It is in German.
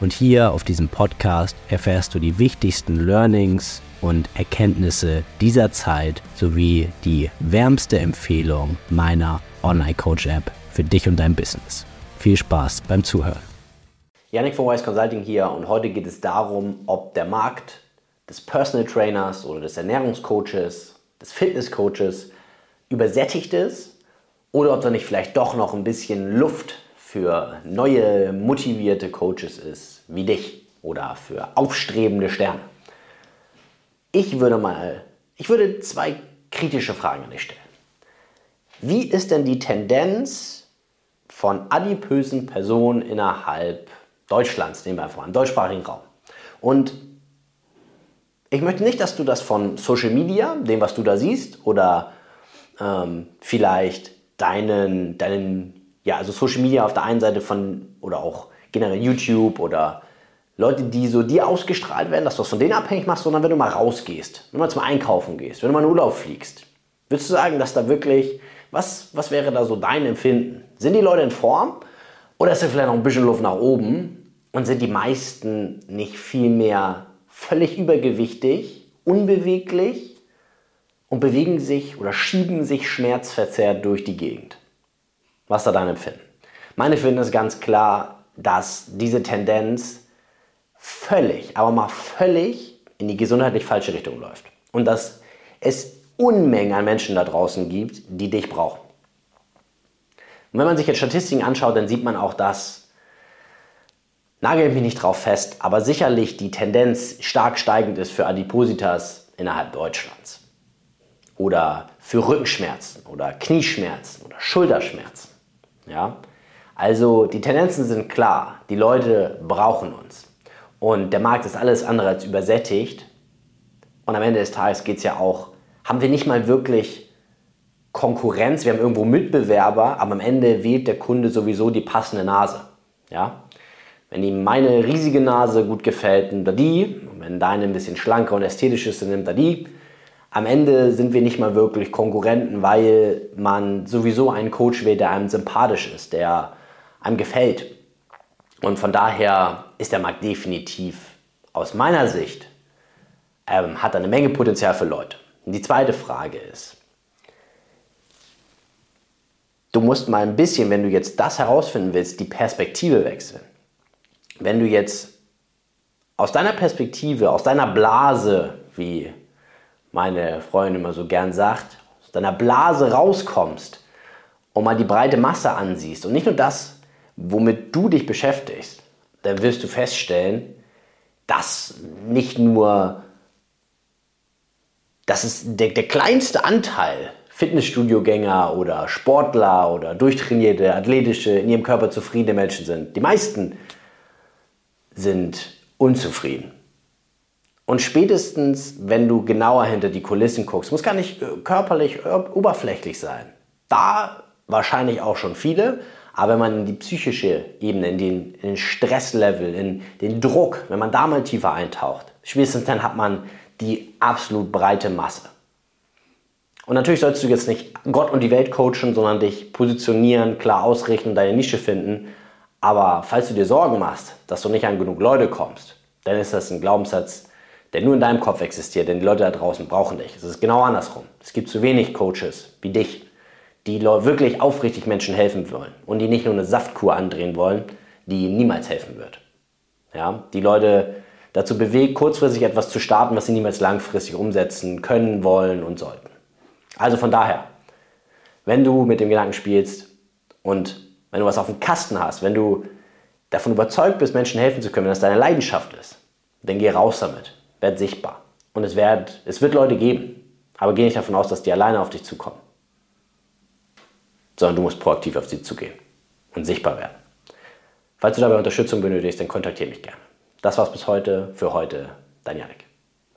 und hier auf diesem Podcast erfährst du die wichtigsten Learnings und Erkenntnisse dieser Zeit sowie die wärmste Empfehlung meiner Online Coach App für dich und dein Business. Viel Spaß beim Zuhören. Yannick von Wise Consulting hier und heute geht es darum, ob der Markt des Personal Trainers oder des Ernährungscoaches, des Fitnesscoaches übersättigt ist oder ob da nicht vielleicht doch noch ein bisschen Luft für neue, motivierte Coaches ist, wie dich oder für aufstrebende Sterne. Ich würde mal, ich würde zwei kritische Fragen an dich stellen. Wie ist denn die Tendenz von adipösen Personen innerhalb Deutschlands, nehmen wir einfach im deutschsprachigen Raum? Und ich möchte nicht, dass du das von Social Media, dem, was du da siehst, oder ähm, vielleicht deinen, deinen ja, also Social Media auf der einen Seite von, oder auch generell YouTube oder Leute, die so dir ausgestrahlt werden, dass du das von denen abhängig machst, sondern wenn du mal rausgehst, wenn du mal zum Einkaufen gehst, wenn du mal in Urlaub fliegst, würdest du sagen, dass da wirklich, was, was wäre da so dein Empfinden? Sind die Leute in Form oder ist da vielleicht noch ein bisschen Luft nach oben und sind die meisten nicht viel mehr völlig übergewichtig, unbeweglich und bewegen sich oder schieben sich schmerzverzerrt durch die Gegend? Was da dein Empfinden? Mein Empfinden ist ganz klar, dass diese Tendenz völlig, aber mal völlig in die gesundheitlich falsche Richtung läuft. Und dass es Unmengen an Menschen da draußen gibt, die dich brauchen. Und wenn man sich jetzt Statistiken anschaut, dann sieht man auch, dass, nagelt mich nicht drauf fest, aber sicherlich die Tendenz stark steigend ist für Adipositas innerhalb Deutschlands. Oder für Rückenschmerzen oder Knieschmerzen oder Schulterschmerzen. Ja? Also die Tendenzen sind klar, die Leute brauchen uns. Und der Markt ist alles andere als übersättigt. Und am Ende des Tages geht es ja auch, haben wir nicht mal wirklich Konkurrenz, wir haben irgendwo Mitbewerber, aber am Ende wählt der Kunde sowieso die passende Nase. Ja? Wenn ihm meine riesige Nase gut gefällt, nimmt er die. Und wenn deine ein bisschen schlanker und ästhetisch ist, dann nimmt er die. Am Ende sind wir nicht mal wirklich Konkurrenten, weil man sowieso einen Coach wählt, der einem sympathisch ist, der einem gefällt. Und von daher ist der Markt definitiv aus meiner Sicht, ähm, hat eine Menge Potenzial für Leute. Und die zweite Frage ist, du musst mal ein bisschen, wenn du jetzt das herausfinden willst, die Perspektive wechseln. Wenn du jetzt aus deiner Perspektive, aus deiner Blase, wie meine Freundin immer so gern sagt, aus deiner Blase rauskommst und mal die breite Masse ansiehst und nicht nur das, womit du dich beschäftigst, dann wirst du feststellen, dass nicht nur, dass es der, der kleinste Anteil Fitnessstudiogänger oder Sportler oder durchtrainierte, athletische, in ihrem Körper zufriedene Menschen sind. Die meisten sind unzufrieden. Und spätestens, wenn du genauer hinter die Kulissen guckst, muss gar nicht äh, körperlich äh, oberflächlich sein. Da wahrscheinlich auch schon viele, aber wenn man in die psychische Ebene, in den, in den Stresslevel, in den Druck, wenn man da mal tiefer eintaucht, spätestens dann hat man die absolut breite Masse. Und natürlich sollst du jetzt nicht Gott und die Welt coachen, sondern dich positionieren, klar ausrichten, deine Nische finden. Aber falls du dir Sorgen machst, dass du nicht an genug Leute kommst, dann ist das ein Glaubenssatz, der nur in deinem Kopf existiert, denn die Leute da draußen brauchen dich. Es ist genau andersrum. Es gibt zu wenig Coaches wie dich, die wirklich aufrichtig Menschen helfen wollen und die nicht nur eine Saftkur andrehen wollen, die niemals helfen wird. Ja, die Leute dazu bewegt, kurzfristig etwas zu starten, was sie niemals langfristig umsetzen können, wollen und sollten. Also von daher, wenn du mit dem Gedanken spielst und wenn du was auf dem Kasten hast, wenn du davon überzeugt bist, Menschen helfen zu können, wenn das deine Leidenschaft ist, dann geh raus damit werd sichtbar. Und es wird, es wird Leute geben. Aber geh nicht davon aus, dass die alleine auf dich zukommen. Sondern du musst proaktiv auf sie zugehen und sichtbar werden. Falls du dabei Unterstützung benötigst, dann kontaktiere mich gerne. Das war's bis heute. Für heute, dein Janik.